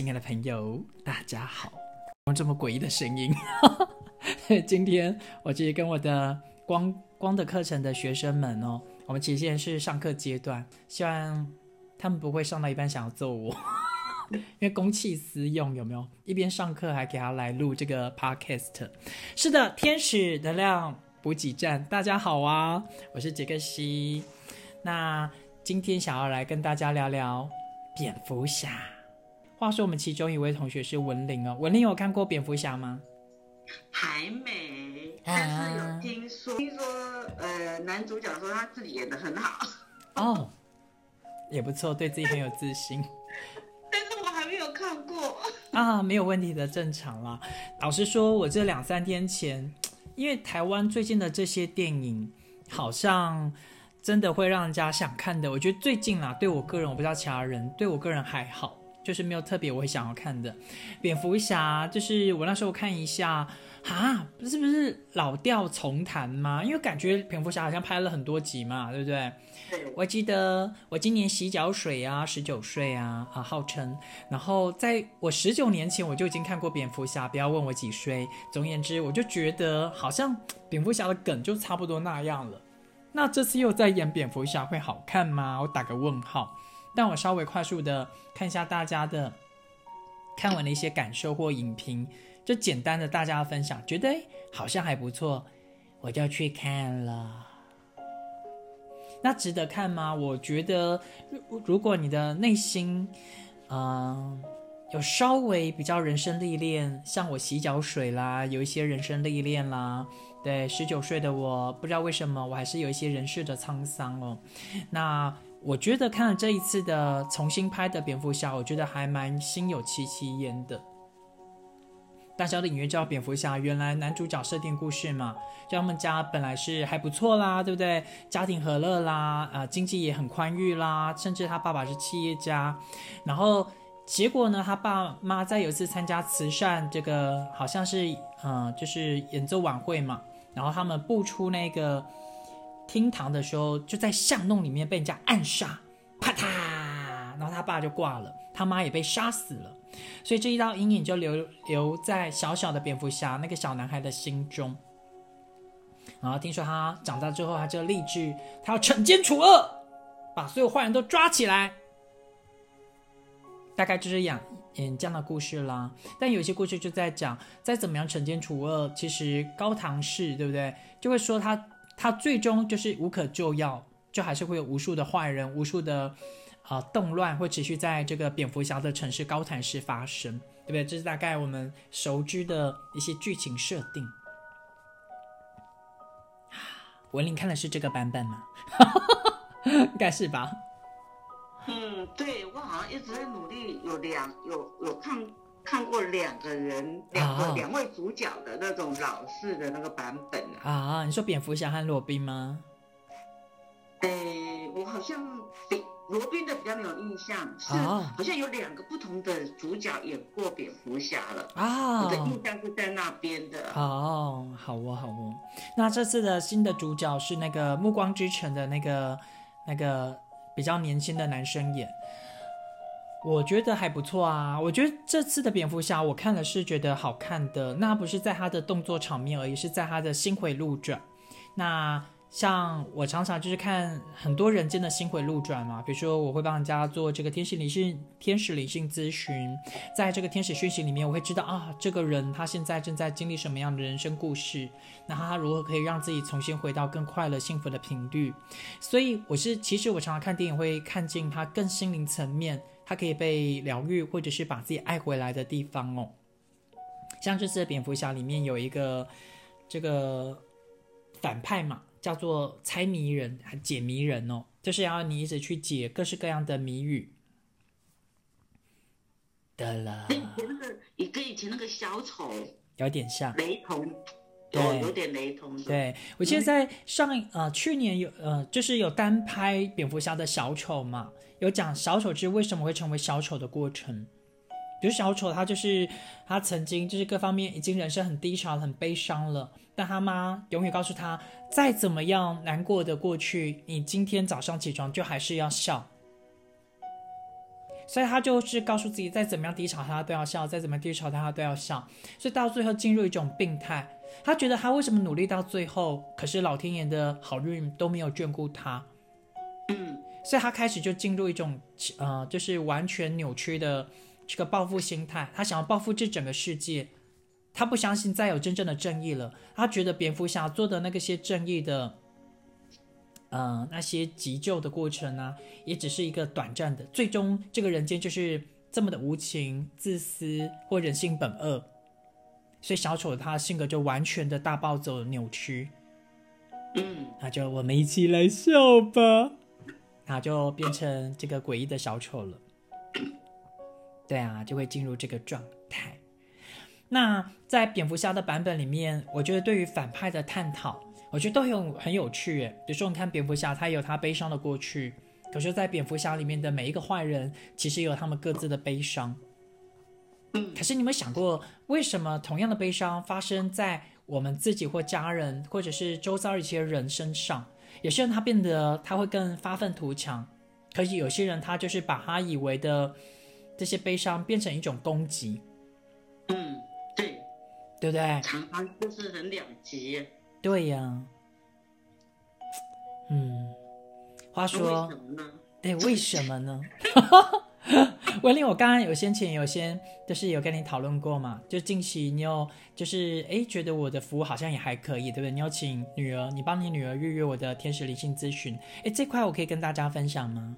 亲爱的朋友，大家好！用这么诡异的声音，今天我其实跟我的光光的课程的学生们哦，我们其实现在是上课阶段，希望他们不会上到一半想要揍我，因为公器私用有没有？一边上课还给他来录这个 podcast。是的，天使能量补给站，大家好啊，我是杰克西。那今天想要来跟大家聊聊蝙蝠侠。话说我们其中一位同学是文玲哦，文玲有看过蝙蝠侠吗？还没，但是有听说，听说呃，男主角说他自己演的很好。哦，也不错，对自己很有自信。但是我还没有看过 啊，没有问题的，正常啦。老实说，我这两三天前，因为台湾最近的这些电影，好像真的会让人家想看的。我觉得最近啦，对我个人，我不知道其他人，对我个人还好。就是没有特别我会想要看的，蝙蝠侠就是我那时候看一下，啊，不是不是老调重弹吗？因为感觉蝙蝠侠好像拍了很多集嘛，对不对？我记得我今年洗脚水啊，十九岁啊，啊，号称。然后在我十九年前我就已经看过蝙蝠侠，不要问我几岁。总而言之，我就觉得好像蝙蝠侠的梗就差不多那样了。那这次又在演蝙蝠侠会好看吗？我打个问号。但我稍微快速的看一下大家的看完的一些感受或影评，就简单的大家分享，觉得好像还不错，我就去看了。那值得看吗？我觉得，如果你的内心，嗯，有稍微比较人生历练，像我洗脚水啦，有一些人生历练啦，对，十九岁的我，不知道为什么我还是有一些人世的沧桑哦，那。我觉得看了这一次的重新拍的蝙蝠侠，我觉得还蛮心有戚戚焉的。大家的隐约知道蝙蝠侠原来男主角设定故事嘛，就他们家本来是还不错啦，对不对？家庭和乐啦，啊，经济也很宽裕啦，甚至他爸爸是企业家。然后结果呢，他爸妈在有一次参加慈善，这个好像是嗯，就是演奏晚会嘛，然后他们步出那个。厅堂的时候，就在巷弄里面被人家暗杀，啪嗒，然后他爸就挂了，他妈也被杀死了，所以这一道阴影就留留在小小的蝙蝠侠那个小男孩的心中。然后听说他长大之后，他就立志，他要惩奸除恶，把所有坏人都抓起来。大概就是演演这样的故事啦。但有些故事就在讲，再怎么样惩奸除恶，其实高唐氏对不对，就会说他。他最终就是无可救药，就还是会有无数的坏人、无数的啊动乱会持续在这个蝙蝠侠的城市高谭市发生，对不对？这是大概我们熟知的一些剧情设定。文林看的是这个版本吗？应该是吧。嗯，对我好像一直在努力，有两有有看。看过两个人，两个两位主角的那种老式的那个版本啊。啊，你说蝙蝠侠和罗宾吗？诶，我好像比罗宾的比较没有印象，是好像有两个不同的主角演过蝙蝠侠了。啊，我的印象是在那边的。哦，好哦，好哦。那这次的新的主角是那个《暮光之城》的那个那个比较年轻的男生演。我觉得还不错啊！我觉得这次的蝙蝠侠，我看了是觉得好看的。那不是在他的动作场面而已，是在他的心回路转。那像我常常就是看很多人间的心回路转嘛，比如说我会帮人家做这个天使理性天使理性咨询，在这个天使讯息里面，我会知道啊，这个人他现在正在经历什么样的人生故事，那他如何可以让自己重新回到更快乐幸福的频率。所以我是其实我常常看电影会看进他更心灵层面。它可以被疗愈，或者是把自己爱回来的地方哦。像这次的蝙蝠侠里面有一个这个反派嘛，叫做猜谜人、解谜人哦，就是要你一直去解各式各样的谜语。得了，跟以前那个，也跟以前那个小丑。有点像，雷同，对，有点雷同。对我记得在上呃去年有呃就是有单拍蝙蝠侠的小丑嘛。有讲小丑之为什么会成为小丑的过程，比如小丑他就是他曾经就是各方面已经人生很低潮很悲伤了，但他妈永远告诉他，再怎么样难过的过去，你今天早上起床就还是要笑。所以他就是告诉自己，再怎么样低潮他都要笑，再怎么低潮他都要笑，所以到最后进入一种病态。他觉得他为什么努力到最后，可是老天爷的好运都没有眷顾他，所以他开始就进入一种呃，就是完全扭曲的这个报复心态。他想要报复这整个世界，他不相信再有真正的正义了。他觉得蝙蝠侠做的那个些正义的。呃，那些急救的过程呢、也只是一个短暂的，最终这个人间就是这么的无情、自私或人性本恶，所以小丑他的性格就完全的大暴走、扭曲，嗯那就我们一起来笑吧，那就变成这个诡异的小丑了。对啊，就会进入这个状态。那在蝙蝠侠的版本里面，我觉得对于反派的探讨，我觉得都很有很有趣耶。比如说，你看蝙蝠侠，他有他悲伤的过去，可是，在蝙蝠侠里面的每一个坏人，其实有他们各自的悲伤。嗯可是，你有没有想过，为什么同样的悲伤发生在我们自己或家人，或者是周遭一些人身上？有些人他变得他会更发愤图强，可是有些人他就是把他以为的这些悲伤变成一种攻击，嗯，对，对不对？常常就是很两极。对呀，嗯，话那说为，什么呢？对，为什么呢？文玲，我刚刚有先前有先就是有跟你讨论过嘛，就近期你有就是哎觉得我的服务好像也还可以，对不对？你有请女儿，你帮你女儿预约我的天使灵性咨询，哎，这块我可以跟大家分享吗？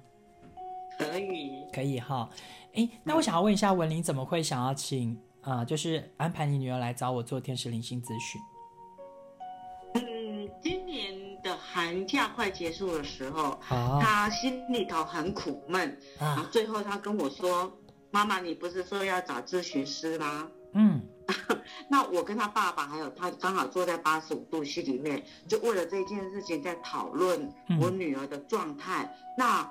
可以，可以哈，哎，那我想要问一下文玲，怎么会想要请啊、呃就是安排你女儿来找我做天使灵性咨询？寒假快结束的时候，好他心里头很苦闷，然后啊，最后他跟我说：“妈妈，你不是说要找咨询师吗？”嗯 那我跟他爸爸还有他刚好坐在八十五度 C 里面，就为了这件事情在讨论嗯我女儿的状态。那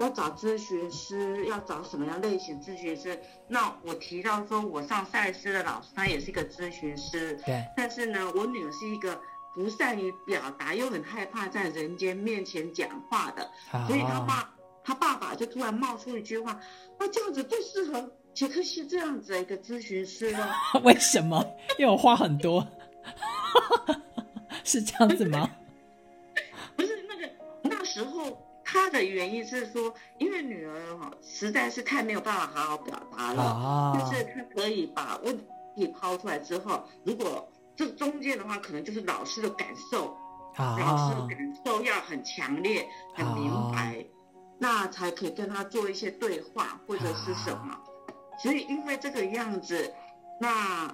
要找咨询师，要找什么样类型咨询师？那我提到说，我上赛斯的老师，他也是一个咨询师，对，但是呢，我女儿是一个不善于表达，又很害怕在人间面前讲话的，所以他爸他爸爸就突然冒出一句话：“那这样子最适合杰克西这样子的一个咨询师了。”为什么？因为我话很多，是这样子吗？不是那个那时候他的原因是说，因为女儿哈实在是太没有办法好好表达了，啊就，是他可以把问题抛出来之后，如果这中间的话，可能就是老师的感受，老师的啊，感受要很强烈、很明白，那才可以跟他做一些对话或者是什么。所以因为这个样子，那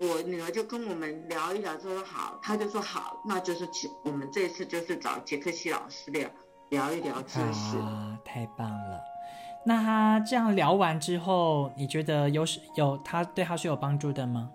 我女儿就跟我们聊一聊，就说好，她就说好，那就是请我们这次就是找杰克西老师聊聊一聊知识。啊，太棒了！那他这样聊完之后，你觉得有是有他对他是有帮助的吗？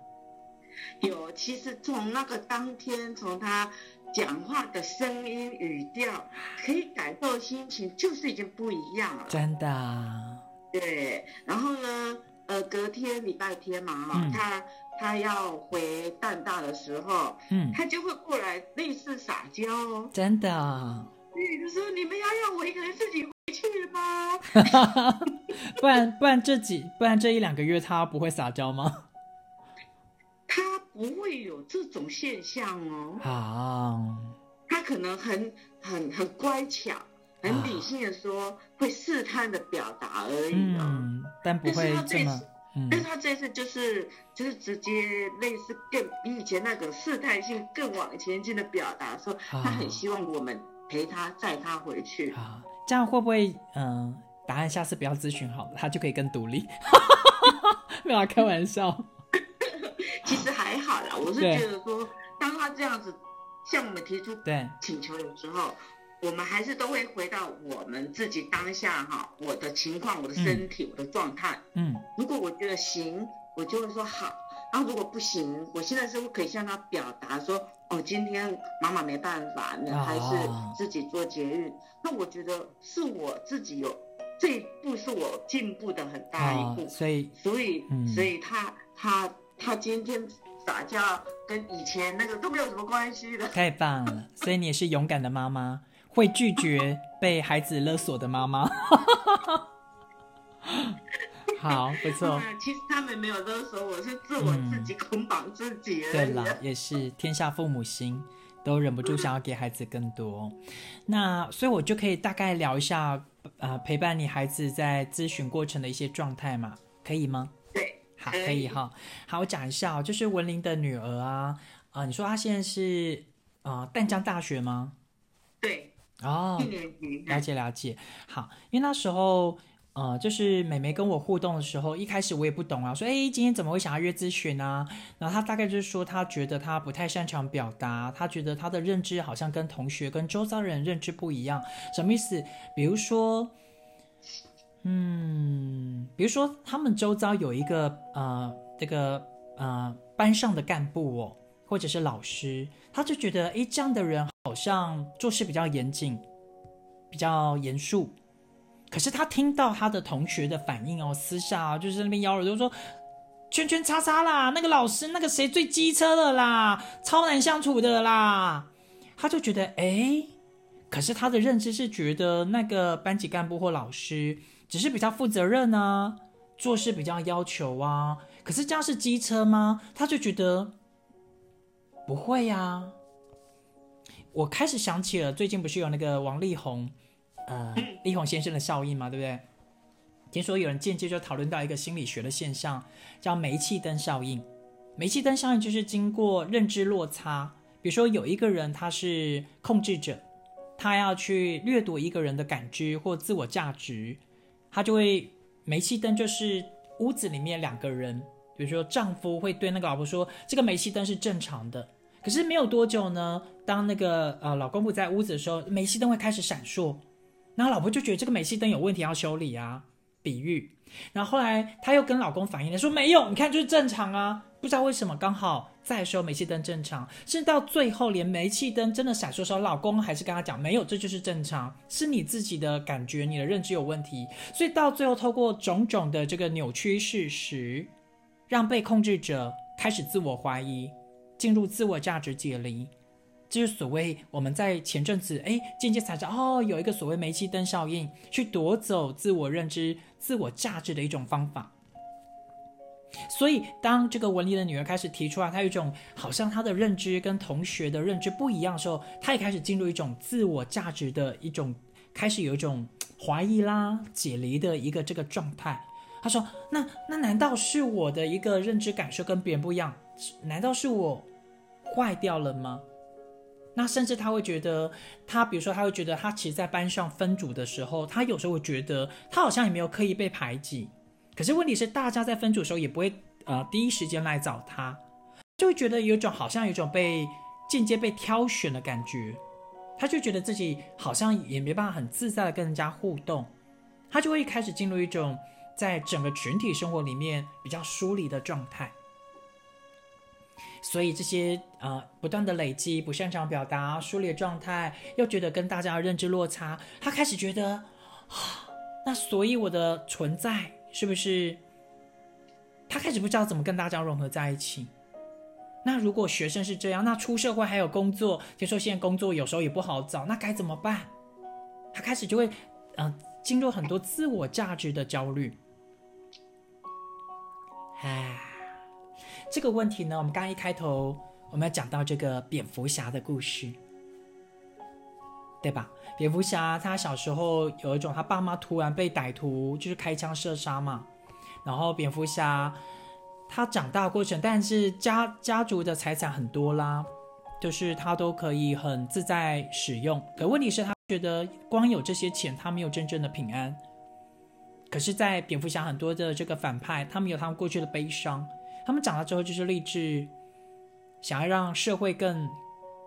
有，其实从那个当天，从他讲话的声音语调，可以感受心情，就是已经不一样了。真的啊，对，然后呢，呃，隔天礼拜天嘛，哈、嗯他他要回淡大的时候，嗯，他就会过来类似撒娇哦，真的啊，对，就说你们要让我一个人自己回去吗？不然不然这几不然这一两个月他不会撒娇吗？他不会有这种现象哦，好，他可能很很很乖巧，很理性的说，会试探的表达而已哦。嗯，但不会这么，嗯但是他这次就是就是直接类似更比以前那个试探性更往前进的表达，说他很希望我们陪他载他回去。啊，这样会不会嗯、答案下次不要咨询好了，他就可以更独立？没有啊开玩笑。其实还好啦，我是对觉得说，当他这样子向我们提出对，请求的时候，我们还是都会回到我们自己当下哈，我的情况、我的身体、我的状态。嗯。如果我觉得行，我就会说好。然后如果不行，我现在是不是可以向他表达说，哦，今天妈妈没办法，你还是啊自己做节育。那我觉得是我自己有这一步是我进步的很大一啊步，，所以所以、嗯。所以他他他今天打架跟以前那个都没有什么关系的。太棒了，所以你也是勇敢的妈妈，会拒绝被孩子勒索的妈妈。好，不错。其实他们没有勒索我，是自我自己捆绑自己。对了，也是天下父母心，都忍不住想要给孩子更多。那所以，我就可以大概聊一下，呃，陪伴你孩子在咨询过程的一些状态嘛，可以吗？可以哈。好，我讲一下哦，就是文林的女儿啊，啊，你说她现在是啊淡江大学吗？对。哦。了解了解。好，因为那时候。呃，就是美眉跟我互动的时候，一开始我也不懂啊，说，哎，今天怎么会想要约咨询呢？然后她大概就是说，她觉得她不太擅长表达，她觉得她的认知好像跟同学、跟周遭人认知不一样，什么意思？比如说，嗯，比如说他们周遭有一个呃，这个呃班上的干部哦，或者是老师，他就觉得，哎，这样的人好像做事比较严谨，比较严肃。可是他听到他的同学的反应哦，私下就是那边咬耳朵说，圈圈叉叉啦，那个老师那个谁最机车的啦，超难相处的啦，他就觉得哎，可是他的认知是觉得那个班级干部或老师只是比较负责任啊，做事比较要求啊，可是这样是机车吗？他就觉得不会呀。我开始想起了最近不是有那个王力宏。呃，力宏先生的效应嘛，对不对？听说有人间接就讨论到一个心理学的现象，叫煤气灯效应。煤气灯效应就是经过认知落差，比如说有一个人他是控制者，他要去掠夺一个人的感知或自我价值，他就会煤气灯就是屋子里面两个人，比如说丈夫会对那个老婆说，这个煤气灯是正常的。可是没有多久呢，当那个呃老公不在屋子的时候，煤气灯会开始闪烁。然后老婆就觉得这个煤气灯有问题要修理啊，比喻。然后后来她又跟老公反映了，说没有，你看就是正常啊，不知道为什么刚好在时候煤气灯正常，甚至到最后连煤气灯真的闪烁时候，老公还是跟他讲没有，这就是正常，是你自己的感觉，你的认知有问题。所以到最后透过种种的这个扭曲事实，让被控制者开始自我怀疑，进入自我价值解离。就是所谓我们在前阵子哎，间接才知道哦，有一个所谓煤气灯效应，去夺走自我认知、自我价值的一种方法。所以，当这个文丽的女儿开始提出来，她有一种好像她的认知跟同学的认知不一样的时候，她也开始进入一种自我价值的一种，开始有一种怀疑啦、解离的一个这个状态。她说：“那那难道是我的一个认知感受跟别人不一样？难道是我坏掉了吗？”那甚至他会觉得，他比如说他会觉得，他其实，在班上分组的时候，他有时候会觉得，他好像也没有刻意被排挤。可是问题是，大家在分组的时候也不会呃第一时间来找他，就会觉得有种好像有种被间接被挑选的感觉。他就觉得自己好像也没办法很自在的跟人家互动，他就会开始进入一种在整个群体生活里面比较疏离的状态。所以这些呃不断的累积，不擅长表达、疏离的状态，又觉得跟大家认知落差，他开始觉得啊，那所以我的存在是不是？他开始不知道怎么跟大家融合在一起。那如果学生是这样，那出社会还有工作，听说现在工作有时候也不好找，那该怎么办？他开始就会嗯进入很多自我价值的焦虑，唉。这个问题呢，我们刚刚一开头我们要讲到这个蝙蝠侠的故事，对吧？蝙蝠侠他小时候有一种，他爸妈突然被歹徒就是开枪射杀嘛，然后蝙蝠侠他长大过程，但是家家族的财产很多啦，就是他都可以很自在使用。可问题是，他觉得光有这些钱，他没有真正的平安。可是，在蝙蝠侠很多的这个反派，他们有他们过去的悲伤。他们长大之后就是立志，想要让社会更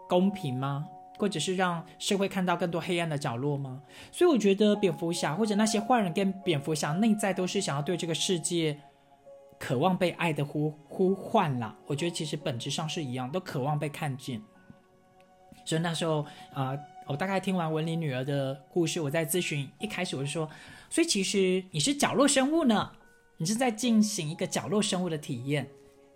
公平吗？或者是让社会看到更多黑暗的角落吗？所以我觉得蝙蝠侠或者那些坏人跟蝙蝠侠内在都是想要对这个世界渴望被爱的呼呼唤啦。我觉得其实本质上是一样，都渴望被看见。所以那时候啊，我大概听完文林女儿的故事，我在咨询一开始我就说，所以其实你是角落生物呢。你是在进行一个角落生物的体验，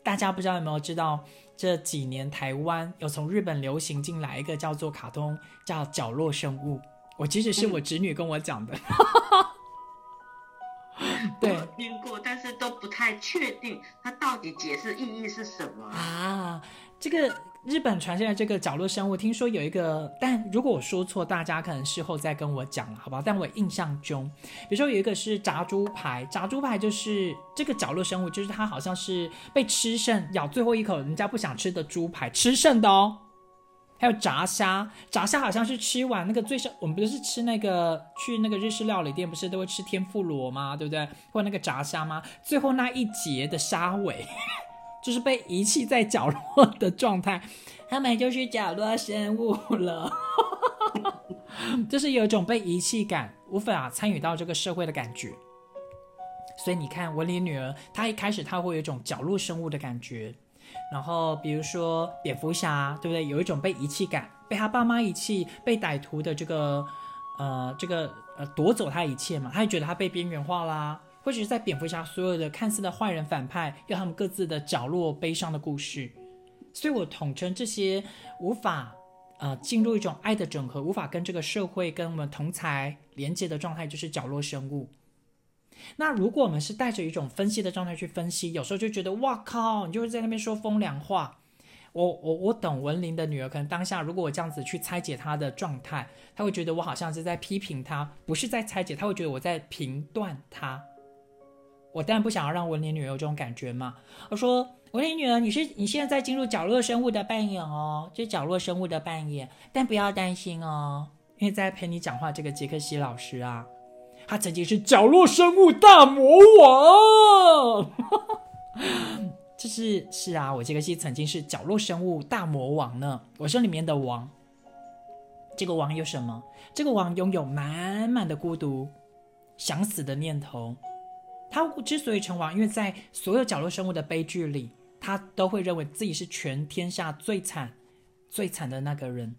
大家不知道有没有知道，这几年台湾有从日本流行进来一个叫做卡通，叫角落生物。我其实是我侄女跟我讲的，对，听过，但是都不太确定它到底解释意义是什么啊。这个日本传下来这个角落生物，听说有一个，但如果我说错，大家可能事后再跟我讲了，好不好？但我印象中，比如说有一个是炸猪排，炸猪排就是这个角落生物，就是它好像是被吃剩，咬最后一口人家不想吃的猪排吃剩的哦。还有炸虾，炸虾好像是吃完那个最上，我们不是吃那个去那个日式料理店，不是都会吃天妇罗吗？对不对？或那个炸虾吗？最后那一节的虾尾，就是被遗弃在角落的状态，他们就是角落生物了，就是有一种被遗弃感，无法参与到这个社会的感觉。所以你看，文林女儿，她一开始她会有一种角落生物的感觉。然后，比如说蝙蝠侠，对不对？有一种被遗弃感，被他爸妈遗弃，被歹徒的这个，呃，这个呃夺走他一切嘛，他就觉得他被边缘化啦。或者是在蝙蝠侠所有的看似的坏人反派，有他们各自的角落悲伤的故事。所以我统称这些无法呃进入一种爱的整合，无法跟这个社会跟我们同才连接的状态，就是角落生物。那如果我们是带着一种分析的状态去分析，有时候就觉得哇靠，你就是在那边说风凉话。我我我等文林的女儿，可能当下如果我这样子去拆解她的状态，她会觉得我好像是在批评她，不是在拆解，她会觉得我在评断她。我当然不想要让文林女儿有这种感觉嘛。我说文林女儿，你是你现在在进入角落生物的扮演哦，就角落生物的扮演，但不要担心哦，因为在陪你讲话这个杰克西老师啊。他曾经是角落生物大魔王，这是是啊，我杰克西曾经是角落生物大魔王呢，我是里面的王。这个王有什么？这个王拥有满满的孤独、想死的念头。他之所以成王，因为在所有角落生物的悲剧里，他都会认为自己是全天下最惨、最惨的那个人。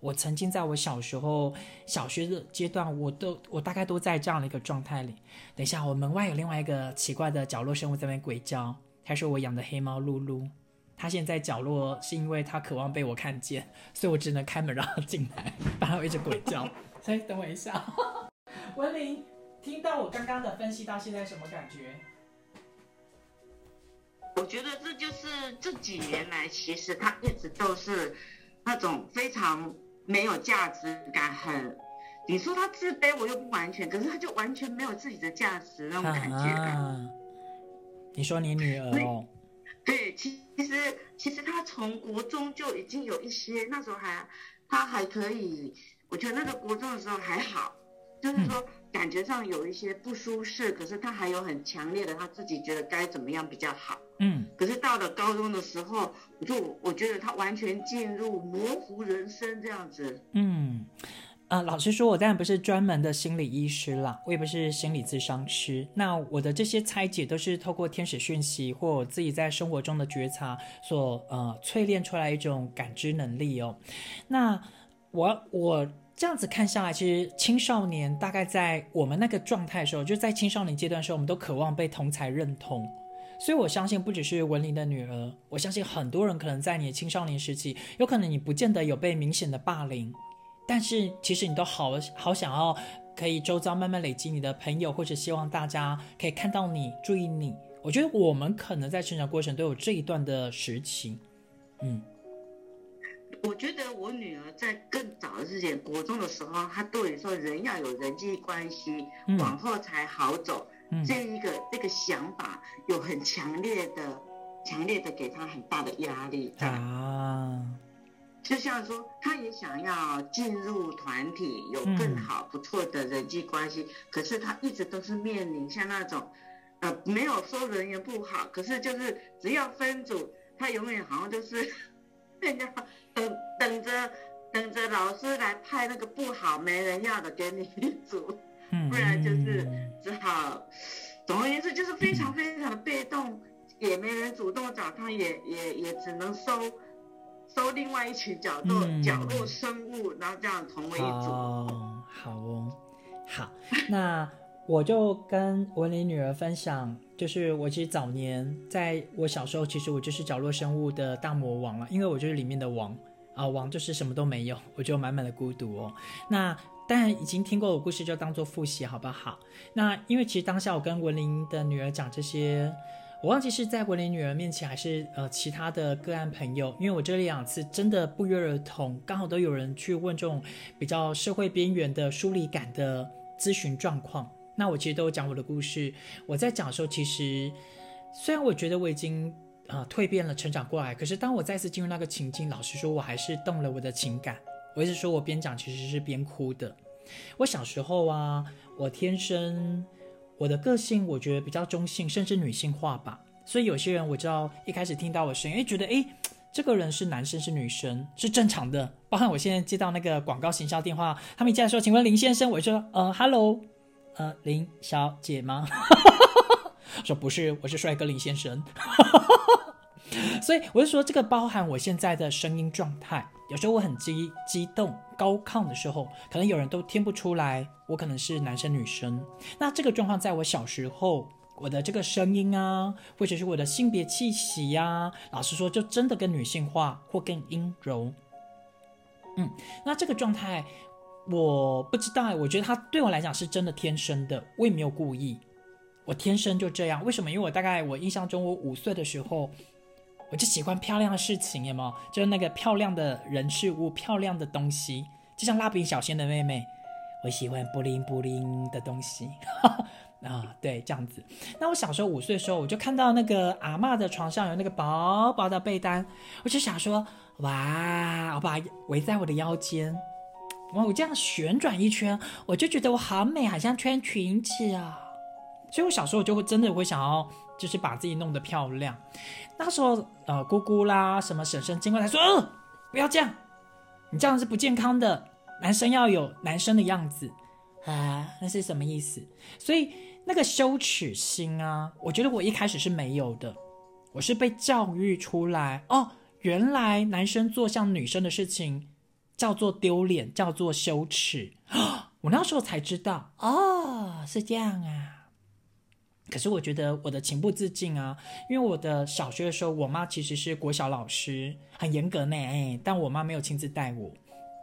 我曾经在我小时候小学的阶段，我都我大概都在这样的一个状态里。等一下，我门外有另外一个奇怪的角落生物在那鬼叫，他说我养的黑猫露露，它现在角落是因为它渴望被我看见，所以我只能开门让它进来，不然一直鬼叫。所以等我一下，文林，听到我刚刚的分析到现在什么感觉？我觉得这就是这几年来，其实他一直都是那种非常。没有价值感，很，你说他自卑，我又不完全，可是他就完全没有自己的价值那种感觉。你说你女儿哦？对，其其实其实他从国中就已经有一些，那时候还他还可以，我觉得那个国中的时候还好，就是说感觉上有一些不舒适，可是他还有很强烈的他自己觉得该怎么样比较好。嗯，可是到了高中的时候，我就我觉得他完全进入模糊人生这样子。嗯，呃，老实说，我当然不是专门的心理医师啦，我也不是心理咨商师。那我的这些拆解都是透过天使讯息或我自己在生活中的觉察所呃淬炼出来一种感知能力哦。那我我这样子看下来，其实青少年大概在我们那个状态的时候，就在青少年阶段的时候，我们都渴望被同才认同。所以，我相信不只是文林的女儿，我相信很多人可能在你的青少年时期，有可能你不见得有被明显的霸凌，但是其实你都好好想要可以周遭慢慢累积你的朋友，或者希望大家可以看到你、注意你。我觉得我们可能在成长过程都有这一段的时期。嗯，我觉得我女儿在更早的之前，国中的时候，她对你说人要有人际关系，往后才好走。这一个这个想法有很强烈的、强烈的给她很大的压力啊，就像说她也想要进入团体，有更好不错的人际关系，可是她一直都是面临像那种，呃，没有说人缘不好，可是就是只要分组，她永远好像就是 人家等等着等着老师来派那个不好没人要的给你一组。不然就是只好，总而言之就是非常非常的被动，也没人主动找他，也也也只能收收另外一群角落角落生物，然后这样同为一组。哦，好哦，好，那我就跟文林女儿分享，就是我其实早年在我小时候，其实我就是角落生物的大魔王了，因为我就是里面的王啊，王就是什么都没有，我就满满的孤独哦。那但已经听过我故事，就当做复习好不好？那因为其实当下我跟文玲的女儿讲这些，我忘记是在文玲女儿面前，还是呃其他的个案朋友，因为我这两次真的不约而同，刚好都有人去问这种比较社会边缘的疏离感的咨询状况。那我其实都有讲我的故事。我在讲的时候，其实虽然我觉得我已经呃蜕变了、成长过来，可是当我再次进入那个情境，老实说，我还是动了我的情感。我一直说，我边讲其实是边哭的。我小时候啊，我天生我的个性，我觉得比较中性，甚至女性化吧。所以有些人我知道一开始听到我声音，哎，觉得哎，这个人是男生是女生是正常的。包含我现在接到那个广告行销电话，他们一进来说，请问林先生，我说，呃，hello，呃，林小姐吗？说不是，我是帅哥林先生。所以我就说，这个包含我现在的声音状态。有时候我很激激动、高亢的时候，可能有人都听不出来我可能是男生女生。那这个状况在我小时候，我的这个声音啊，或者是我的性别气息呀，老实说，就真的更女性化或更阴柔。嗯，那这个状态我不知道，我觉得它对我来讲是真的天生的，我也没有故意，我天生就这样。为什么？因为我大概我印象中，我五岁的时候。我就喜欢漂亮的事情，有没有？就是那个漂亮的人事物、漂亮的东西，就像蜡笔小新的妹妹，我喜欢布灵布灵的东西 啊，对，这样子。那我小时候五岁的时候，我就看到那个阿妈的床上有那个薄薄的被单，我就想说，哇，我把围在我的腰间，我这样旋转一圈，我就觉得我好美，好像穿裙子啊。所以我小时候就会真的会想要。就是把自己弄得漂亮。那时候，呃，姑姑啦，什么婶婶经过她说：“呃，不要这样，你这样是不健康的。男生要有男生的样子啊，那是什么意思？所以那个羞耻心啊，我觉得我一开始是没有的。我是被教育出来哦，原来男生做像女生的事情叫做丢脸，叫做羞耻啊。我那时候才知道，哦，是这样啊。”可是我觉得我的情不自禁啊，因为我的小学的时候，我妈其实是国小老师，很严格呢。哎，但我妈没有亲自带我，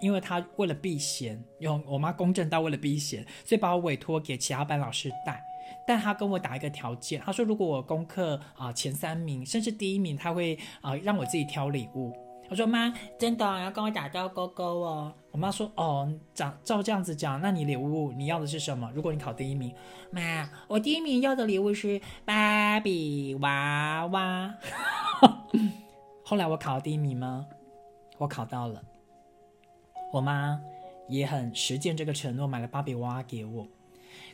因为她为了避嫌，用我妈公正到为了避嫌，所以把我委托给其他班老师带。但她跟我打一个条件，她说如果我功课啊前三名，甚至第一名，她会啊让我自己挑礼物。我说妈，真的要跟我打招勾勾哦。我妈说哦，照照这样子讲，那你礼物你要的是什么？如果你考第一名，妈，我第一名要的礼物是芭比娃娃。后来我考第一名吗？我考到了。我妈也很实践这个承诺，买了芭比娃娃给我。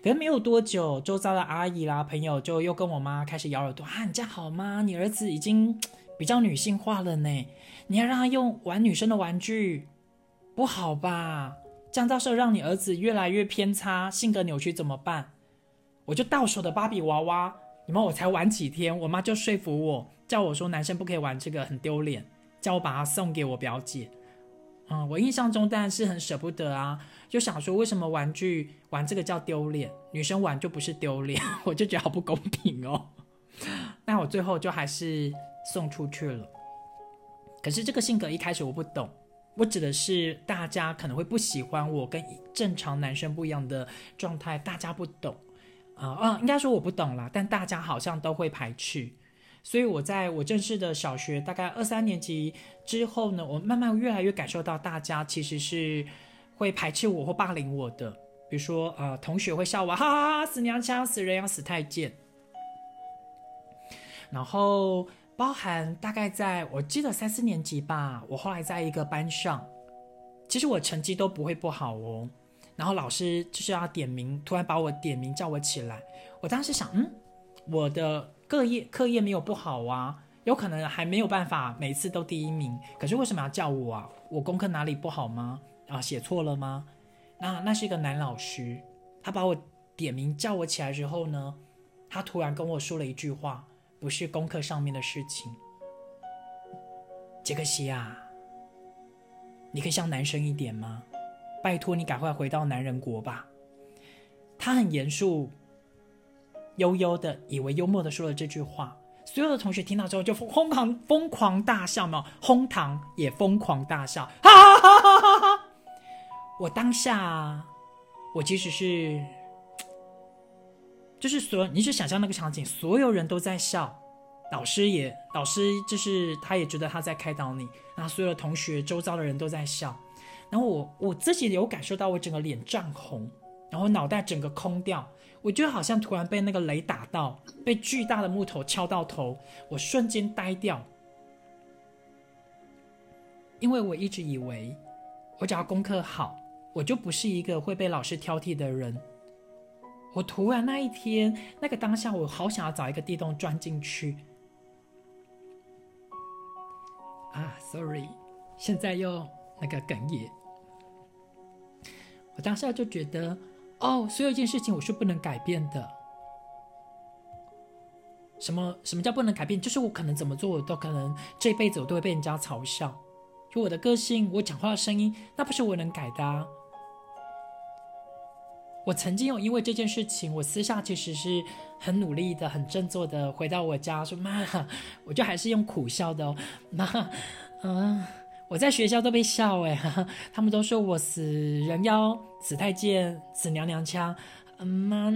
可是没有多久，周遭的阿姨啦、朋友就又跟我妈开始咬耳朵啊，你这样好吗？你儿子已经比较女性化了呢。你要让他用玩女生的玩具，不好吧？这样到时候让你儿子越来越偏差，性格扭曲怎么办？我就到手的芭比娃娃，你们我才玩几天，我妈就说服我，叫我说男生不可以玩这个，很丢脸，叫我把它送给我表姐。嗯，我印象中当然是很舍不得啊，就想说为什么玩具玩这个叫丢脸，女生玩就不是丢脸，我就觉得好不公平哦。那我最后就还是送出去了。可是这个性格一开始我不懂，我指的是大家可能会不喜欢我跟正常男生不一样的状态，大家不懂啊啊，应该说我不懂啦，但大家好像都会排斥，所以我在我正式的小学大概二三年级之后呢，我慢慢越来越感受到大家其实是会排斥我或霸凌我的，比如说啊，同学会笑我，哈哈哈，死娘腔，死人样，死太监，然后。包含大概在我记得三四年级吧，我后来在一个班上，其实我成绩都不会不好哦。然后老师就是要点名，突然把我点名叫我起来。我当时想，嗯，我的课业课业没有不好啊，有可能还没有办法每次都第一名。可是为什么要叫我啊？我功课哪里不好吗？啊，写错了吗？那那是一个男老师，他把我点名叫我起来之后呢，他突然跟我说了一句话。不是功课上面的事情，杰克西啊，你可以像男生一点吗？拜托你赶快回到男人国吧。他很严肃、悠悠的，以为幽默的说了这句话，所有的同学听到之后就疯狂疯狂大笑嘛，哄堂也疯狂大笑，哈哈哈哈哈哈！我当下我即使是，就是所，你去想象那个场景，所有人都在笑，老师也，老师就是他也觉得他在开导你，然后所有的同学、周遭的人都在笑，然后我我自己有感受到我整个脸涨红，然后脑袋整个空掉，我觉得好像突然被那个雷打到，被巨大的木头敲到头，我瞬间呆掉。因为我一直以为，我只要功课好，我就不是一个会被老师挑剔的人。我突然那一天那个当下，我好想要找一个地洞钻进去。啊，sorry，现在又那个哽咽。我当下就觉得，哦，所有一件事情我是不能改变的。什么什么叫不能改变？就是我可能怎么做，我都可能这辈子我都会被人家嘲笑。就我的个性，我讲话的声音，那不是我能改的。我曾经有因为这件事情，我私下其实是很努力的、很振作的，回到我家说：“妈，我就还是用苦笑的哦，妈，嗯，我在学校都被笑哎，他们都说我死人妖、死太监、死娘娘腔。嗯，妈，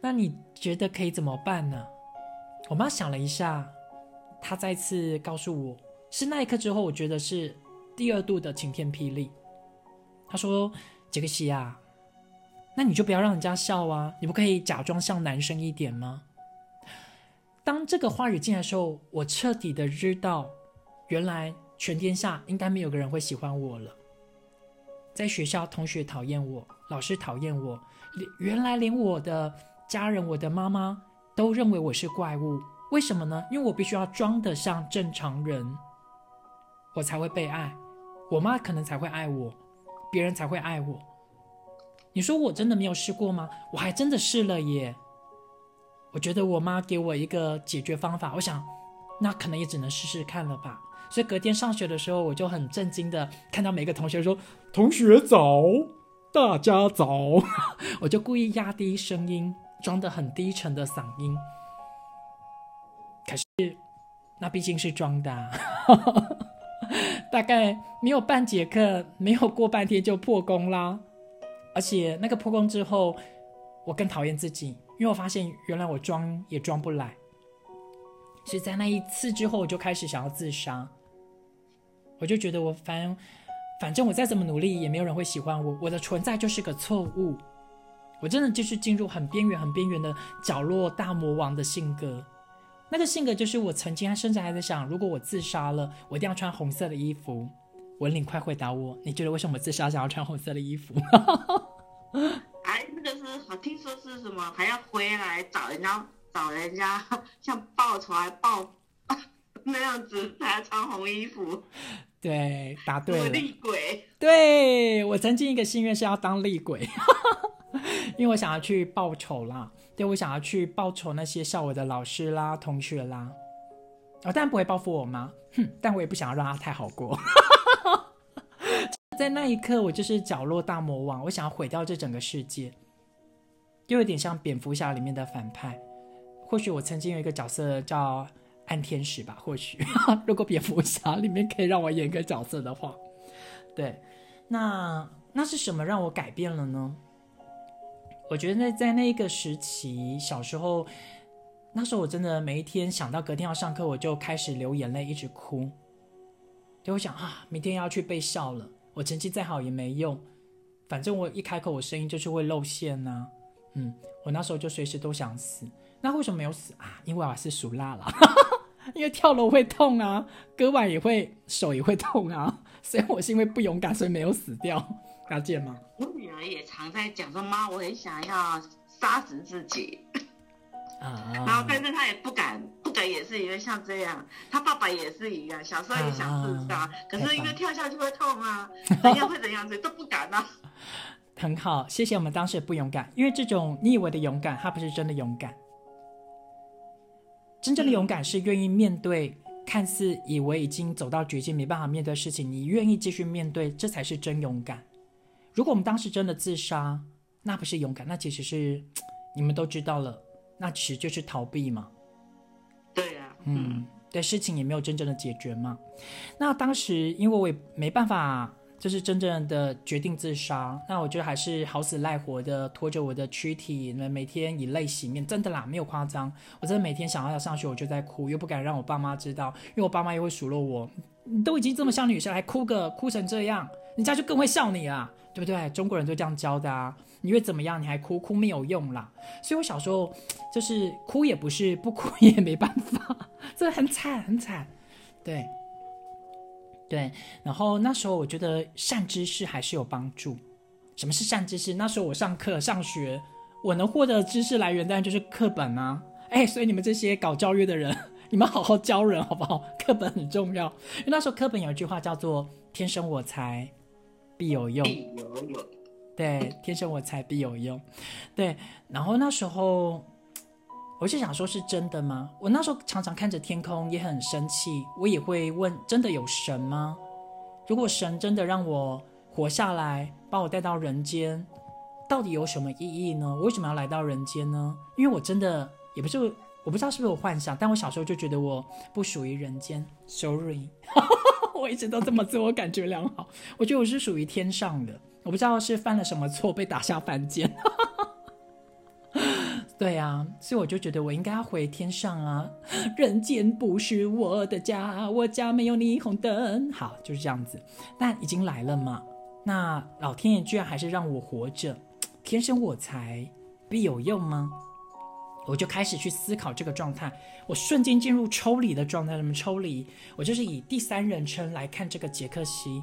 那你觉得可以怎么办呢？”我妈想了一下，她再次告诉我，是那一刻之后，我觉得是。第二度的晴天霹雳，她说：“杰克西啊，那你就不要让人家笑啊，你不可以假装像男生一点吗？”当这个话语进来的时候，我彻底的知道，原来全天下应该没有个人会喜欢我了。在学校，同学讨厌我，老师讨厌我，连原来连我的家人，我的妈妈都认为我是怪物。为什么呢？因为我必须要装得像正常人，我才会被爱。我妈可能才会爱我，别人才会爱我。你说我真的没有试过吗？我还真的试了耶。我觉得我妈给我一个解决方法，我想那可能也只能试试看了吧。所以隔天上学的时候，我就很震惊的看到每个同学说：“同学早，大家早。”我就故意压低声音，装的很低沉的嗓音。可是那毕竟是装的。大概没有半节课，没有过半天就破功啦。而且那个破功之后，我更讨厌自己，因为我发现原来我装也装不来。所以在那一次之后，我就开始想要自杀。我就觉得我反反正我再怎么努力，也没有人会喜欢我，我的存在就是个错误。我真的就是进入很边缘、很边缘的角落大魔王的性格。那个性格就是我曾经还甚至还在想，如果我自杀了，我一定要穿红色的衣服。文玲快回答我，你觉得为什么自杀想要穿红色的衣服？哎，那个是好听说是什么，还要回来找人家 找人家像报仇还报 那样子才要穿红衣服。对，答对了。厉鬼。对我曾经一个心愿是要当厉鬼，因为我想要去报仇啦。对我想要去报仇那些笑我的老师啦、同学啦，我当然不会报复我妈，哼！但我也不想要让她太好过。在那一刻，我就是角落大魔王，我想要毁掉这整个世界，又有点像蝙蝠侠里面的反派。或许我曾经有一个角色叫暗天使吧？或许 如果蝙蝠侠里面可以让我演个角色的话，对，那那是什么让我改变了呢？我觉得在在那一个时期，小时候，那时候我真的每一天想到隔天要上课，我就开始流眼泪，一直哭。就会想啊，明天要去被笑了，我成绩再好也没用，反正我一开口，我声音就是会露馅呐。嗯，我那时候就随时都想死。那为什么没有死啊？因为我是属辣了，因为跳楼会痛啊，割腕也会，手也会痛啊。所以我是因为不勇敢，所以没有死掉。了解吗？我女儿也常在讲说：“妈，我很想要杀死自己。”啊，然后但是他也不敢，不敢也是因为像这样，他爸爸也是一样，小时候也想自杀，可是因为跳下去会痛啊，怎样会怎样子都不敢啊。很好，谢谢我们当时不勇敢，因为这种你以为的勇敢，它不是真的勇敢。真正的勇敢是愿意面对。看似以为已经走到绝境，没办法面对事情，你愿意继续面对，这才是真勇敢。如果我们当时真的自杀，那不是勇敢，那其实是你们都知道了，那其实就是逃避嘛。对呀，嗯，对，事情也没有真正的解决嘛。那当时因为我也没办法就是真正的决定自杀。那我觉得还是好死赖活的拖着我的躯体，每天以泪洗面，真的啦，没有夸张。我真的每天想要要上学，我就在哭，又不敢让我爸妈知道，因为我爸妈又会数落我。你都已经这么像女生，还哭个哭成这样，人家就更会笑你啊，对不对？中国人都这样教的啊。你越怎么样，你还哭，哭没有用啦。所以我小时候就是哭也不是，不哭也没办法，真的很惨很惨，对。对，然后那时候我觉得善知识还是有帮助。什么是善知识？那时候我上课上学，我能获得知识来源当然就是课本啊。哎，所以你们这些搞教育的人，你们好好教人好不好？课本很重要。因为那时候课本有一句话叫做“天生我材必有用”，必有用。对，天生我材必有用。对，然后那时候。我就想说，是真的吗？我那时候常常看着天空，也很生气。我也会问：真的有神吗？如果神真的让我活下来，把我带到人间，到底有什么意义呢？我为什么要来到人间呢？因为我真的也不是，我不知道是不是我幻想，但我小时候就觉得我不属于人间。Sorry，我一直都这么自我感觉良好。我觉得我是属于天上的。我不知道是犯了什么错，被打下凡间。对呀，所以我就觉得我应该要回天上啊！人间不是我的家，我家没有霓虹灯。好，就是这样子。但已经来了嘛，那老天爷居然还是让我活着，天生我材必有用吗？我就开始去思考这个状态，我瞬间进入抽离的状态。什么抽离？我就是以第三人称来看这个杰克西，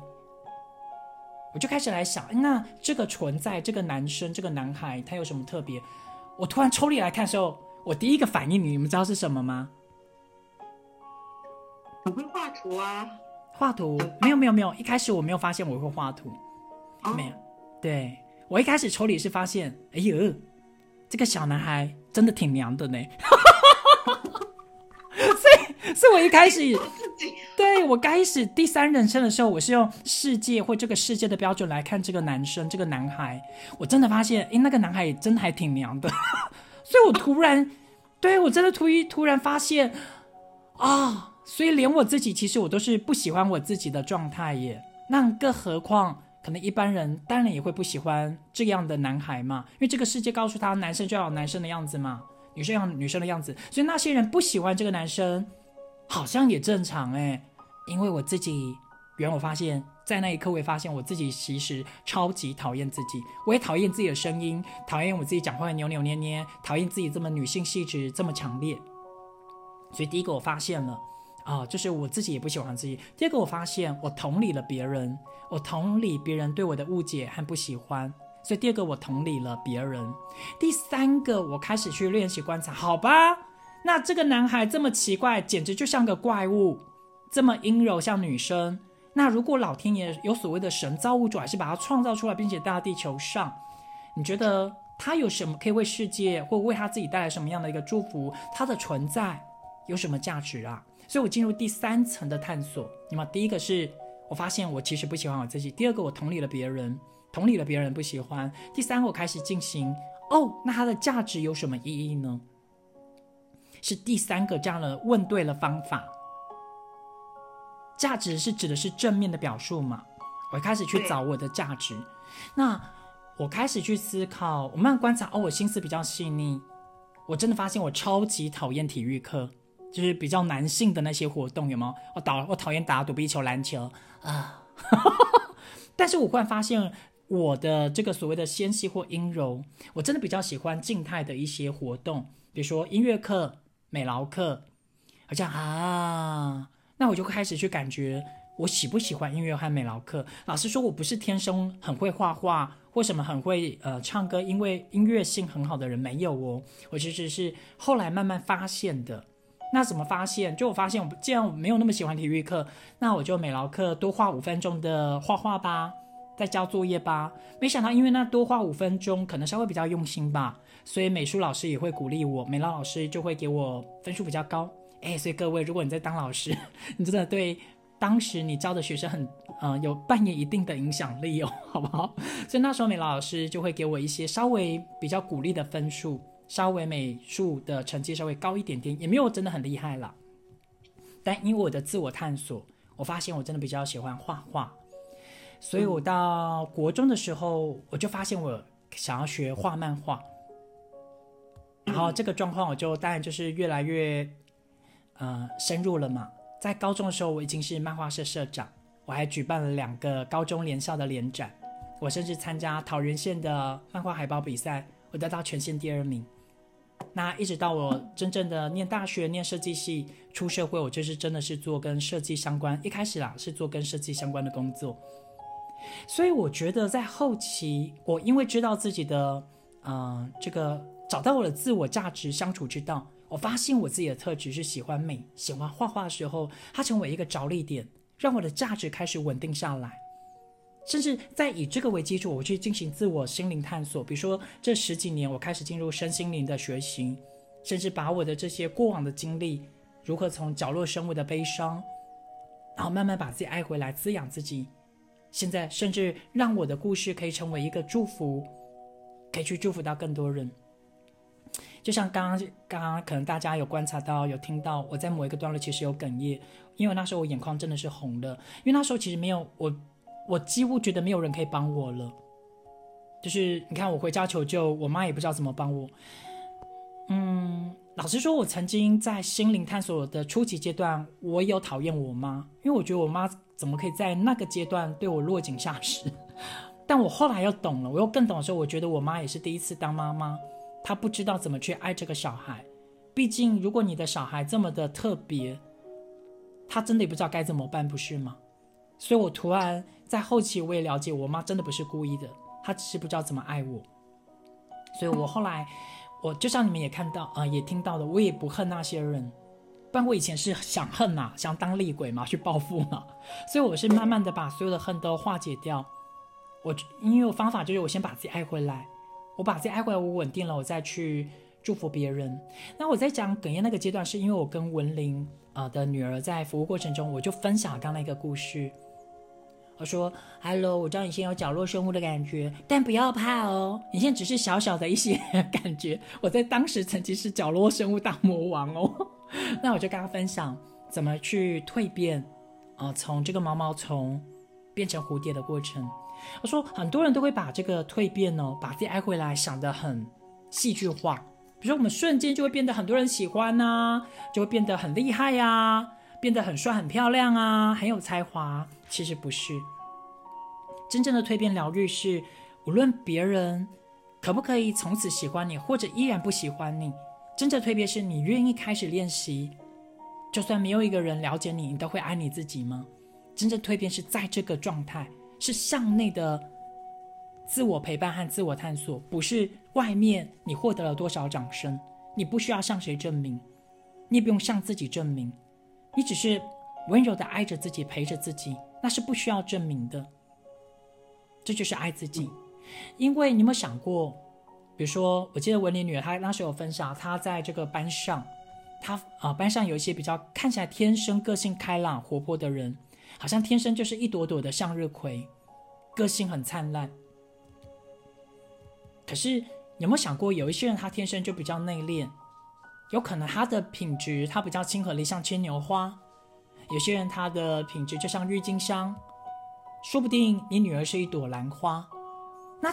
我就开始来想，那这个存在，这个男生，这个男孩，他有什么特别？我突然抽离来看的时候，我第一个反应，你们知道是什么吗？我会画图啊，画图没有没有没有，一开始我没有发现我会画图，没有。对我一开始抽离是发现，哎呦，这个小男孩真的挺娘的呢。所以，所以我一开始，对我开始第三人称的时候，我是用世界或这个世界的标准来看这个男生，这个男孩，我真的发现，哎，那个男孩也真的还挺娘的。所以我突然，对我真的突一突然发现，啊，所以连我自己其实我都是不喜欢我自己的状态耶。那更何况，可能一般人当然也会不喜欢这样的男孩嘛，因为这个世界告诉他，男生就要有男生的样子嘛。女生要女生的样子，所以那些人不喜欢这个男生，好像也正常哎。因为我自己，原我发现，在那一刻，我也发现我自己其实超级讨厌自己，我也讨厌自己的声音，讨厌我自己讲话扭扭捏捏，讨厌自己这么女性气质这么强烈。所以第一个我发现了啊，就是我自己也不喜欢自己。第二个我发现，我同理了别人，我同理别人对我的误解和不喜欢。所以第二个我同理了别人，第三个我开始去练习观察。好吧，那这个男孩这么奇怪，简直就像个怪物，这么阴柔像女生。那如果老天爷有所谓的神造物主，还是把他创造出来，并且带到地球上，你觉得他有什么可以为世界或为他自己带来什么样的一个祝福？他的存在有什么价值啊？所以我进入第三层的探索。那么第一个是我发现我其实不喜欢我自己，第二个我同理了别人。同理了，别人不喜欢。第三，我开始进行哦，那它的价值有什么意义呢？是第三个这样的问对了方法。价值是指的是正面的表述嘛？我开始去找我的价值。那我开始去思考，我慢慢观察哦，我心思比较细腻。我真的发现我超级讨厌体育课，就是比较男性的那些活动，有吗？我打我讨厌打躲避球、篮球啊。但是我忽然发现。我的这个所谓的纤细或阴柔，我真的比较喜欢静态的一些活动，比如说音乐课、美劳课，好像啊，那我就开始去感觉我喜不喜欢音乐和美劳课。老实说，我不是天生很会画画或什么很会呃唱歌，因为音乐性很好的人没有哦，我其实是后来慢慢发现的。那怎么发现？就我发现，我既然我没有那么喜欢体育课，那我就美劳课多画五分钟的画画吧。在交作业吧，没想到因为那多花五分钟，可能稍微比较用心吧，所以美术老师也会鼓励我，美劳老师就会给我分数比较高。哎，所以各位，如果你在当老师，你真的对当时你教的学生很，呃，有扮演一定的影响力哦，好不好？所以那时候美劳老师就会给我一些稍微比较鼓励的分数，稍微美术的成绩稍微高一点点，也没有真的很厉害了。但因为我的自我探索，我发现我真的比较喜欢画画。所以我到国中的时候，我就发现我想要学画漫画，然后这个状况我就当然就是越来越呃深入了嘛。在高中的时候，我已经是漫画社社长，我还举办了两个高中联校的联展，我甚至参加桃园县的漫画海报比赛，我得到全县第二名。那一直到我真正的念大学、念设计系、出社会，我就是真的是做跟设计相关。一开始啦，是做跟设计相关的工作。所以我觉得在后期，我因为知道自己的，嗯，这个找到我的自我价值相处之道，我发现我自己的特质是喜欢美、喜欢画画的时候，它成为一个着力点，让我的价值开始稳定下来。甚至在以这个为基础，我去进行自我心灵探索。比如说，这十几年我开始进入身心灵的学习，甚至把我的这些过往的经历，如何从角落生物的悲伤，然后慢慢把自己爱回来，滋养自己。现在甚至让我的故事可以成为一个祝福，可以去祝福到更多人。就像刚刚刚刚可能大家有观察到、有听到，我在某一个段落其实有哽咽，因为那时候我眼眶真的是红的，因为那时候其实没有我。我几乎觉得没有人可以帮我了，就是你看我回家求救，我妈也不知道怎么帮我。嗯，老实说，我曾经在心灵探索的初级阶段，我有讨厌我妈，因为我觉得我妈怎么可以在那个阶段对我落井下石。但我后来又懂了，我又更懂的时候，我觉得我妈也是第一次当妈妈，她不知道怎么去爱这个小孩。毕竟，如果你的小孩这么的特别，她真的也不知道该怎么办，不是吗？所以我突然。在后期，我也了解我妈真的不是故意的，她只是不知道怎么爱我。所以我后来，我就像你们也看到啊，也听到的，我也不恨那些人。不然我以前是想恨嘛，想当厉鬼嘛，去报复嘛。所以我是慢慢的把所有的恨都化解掉。我因为我方法就是我先把自己爱回来，我把自己爱回来，我稳定了，我再去祝福别人。那我在讲哽咽那个阶段，是因为我跟文玲啊的女儿在服务过程中，我就分享刚那个故事。我说：“Hello，我知道你现在有角落生物的感觉，但不要怕哦。你现在只是小小的一些感觉。我在当时曾经是角落生物大魔王哦。那我就跟他分享怎么去蜕变，啊，从这个毛毛虫变成蝴蝶的过程。我说很多人都会把这个蜕变哦，把自己爱回来想得很戏剧化，比如说我们瞬间就会变得很多人喜欢呐，就会变得很厉害呀。”变得很帅、很漂亮啊，很有才华。其实不是，真正的蜕变疗愈是，无论别人可不可以从此喜欢你，或者依然不喜欢你，真正蜕变是你愿意开始练习，就算没有一个人了解你，你都会爱你自己吗？真正蜕变是在这个状态，是向内的自我陪伴和自我探索，不是外面你获得了多少掌声，你不需要向谁证明，你也不用向自己证明。你只是温柔的爱着自己，陪着自己，那是不需要证明的。这就是爱自己。因为你有没有想过，比如说，我记得文林女儿她那时候有分享，她在这个班上，她啊班上有一些比较看起来天生个性开朗、活泼的人，好像天生就是一朵朵的向日葵，个性很灿烂。可是有没有想过，有一些人他天生就比较内敛？有可能他的品质，他比较亲和力，像牵牛花；有些人他的品质就像郁金香，说不定你女儿是一朵兰花。那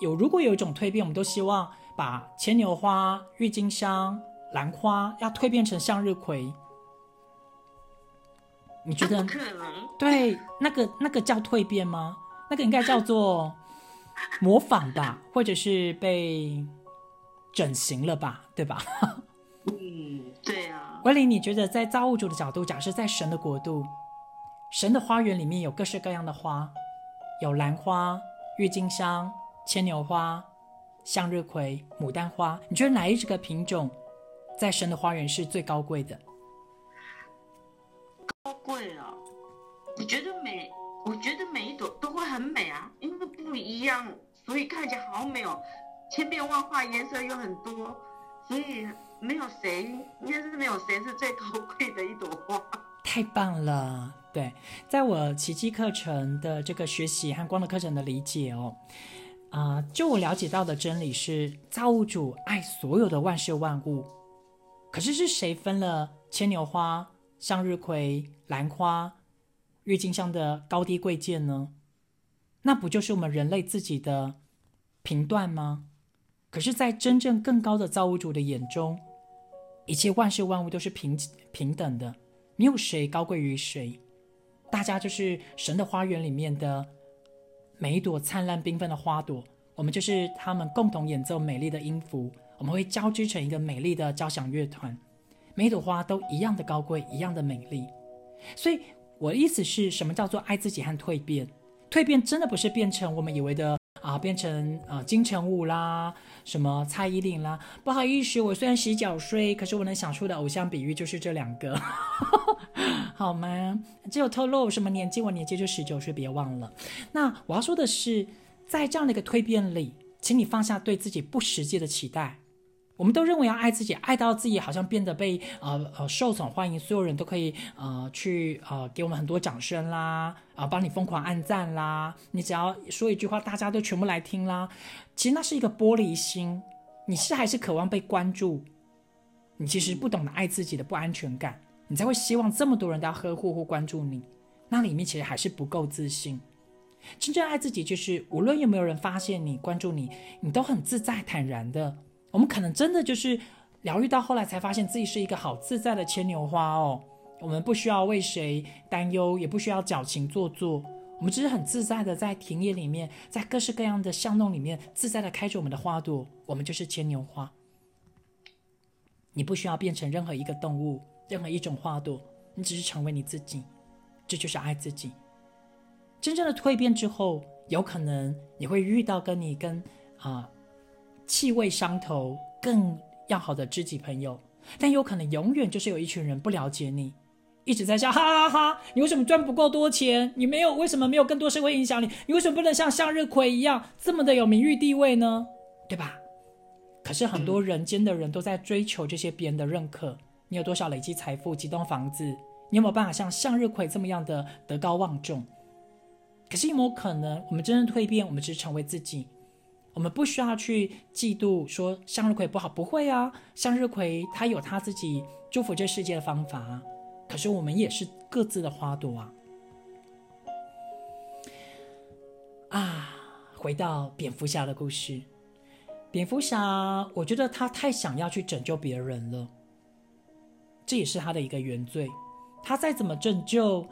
有如果有一种蜕变，我们都希望把牵牛花、郁金香、兰花要蜕变成向日葵。你觉得？可能。对，那个那个叫蜕变吗？那个应该叫做 模仿吧，或者是被整形了吧，对吧？嗯，对啊。文林，你觉得在造物主的角度，假设在神的国度，神的花园里面有各式各样的花，有兰花、郁金香、牵牛花、向日葵、牡丹花，你觉得哪一个品种在神的花园是最高贵的？高贵啊！我觉得每，我觉得每一朵都会很美啊，因为不一样，所以看起来好美哦，千变万化，颜色又很多，所以。没有谁，应该是没有谁是最高贵的一朵花。太棒了，对，在我奇迹课程的这个学习和光的课程的理解哦，啊，就我了解到的真理是，造物主爱所有的万事万物。可是是谁分了牵牛花、向日葵、兰花、郁金香的高低贵贱呢？那不就是我们人类自己的评断吗？可是，在真正更高的造物主的眼中，一切万事万物都是平平等的，没有谁高贵于谁。大家就是神的花园里面的每一朵灿烂缤纷的花朵，我们就是他们共同演奏美丽的音符，我们会交织成一个美丽的交响乐团。每朵花都一样的高贵，一样的美丽。所以，我的意思是什么叫做爱自己和蜕变？蜕变真的不是变成我们以为的啊，变成啊金城武啦，什么蔡依林啦。不好意思，我虽然洗脚睡，可是我能想出的偶像比喻就是这两个，好吗？只有透露什么年纪，我年纪就十九岁，别忘了。那我要说的是，在这样的一个蜕变里，请你放下对自己不实际的期待。我们都认为要爱自己，爱到自己好像变得被呃呃受宠欢迎，所有人都可以呃去呃给我们很多掌声啦，啊帮你疯狂按赞啦，你只要说一句话，大家都全部来听啦。其实那是一个玻璃心，你是还是渴望被关注？你其实不懂得爱自己的不安全感，你才会希望这么多人都要呵护或关注你。那里面其实还是不够自信。真正爱自己，就是无论有没有人发现你关注你，你都很自在坦然的。我们可能真的就是疗愈到后来，才发现自己是一个好自在的牵牛花哦。我们不需要为谁担忧，也不需要矫情做作，我们只是很自在的在田野里面，在各式各样的巷弄里面，自在的开着我们的花朵。我们就是牵牛花。你不需要变成任何一个动物，任何一种花朵，你只是成为你自己，这就是爱自己。真正的蜕变之后，有可能你会遇到跟你跟啊。气味相投、更要好的知己朋友，但有可能永远就是有一群人不了解你，一直在笑，哈哈哈！你为什么赚不够多钱？你没有为什么没有更多社会影响力？你为什么不能像向日葵一样这么的有名誉地位呢？对吧？可是很多人间的人都在追求这些别人的认可。你有多少累积财富、几栋房子？你有没有办法像向日葵这么样的德高望重？可是有没有可能，我们真正蜕变，我们只是成为自己？我们不需要去嫉妒说向日葵不好，不会啊，向日葵它有它自己祝福这世界的方法。可是我们也是各自的花朵啊。啊，回到蝙蝠侠的故事，蝙蝠侠，我觉得他太想要去拯救别人了，这也是他的一个原罪。他再怎么拯救，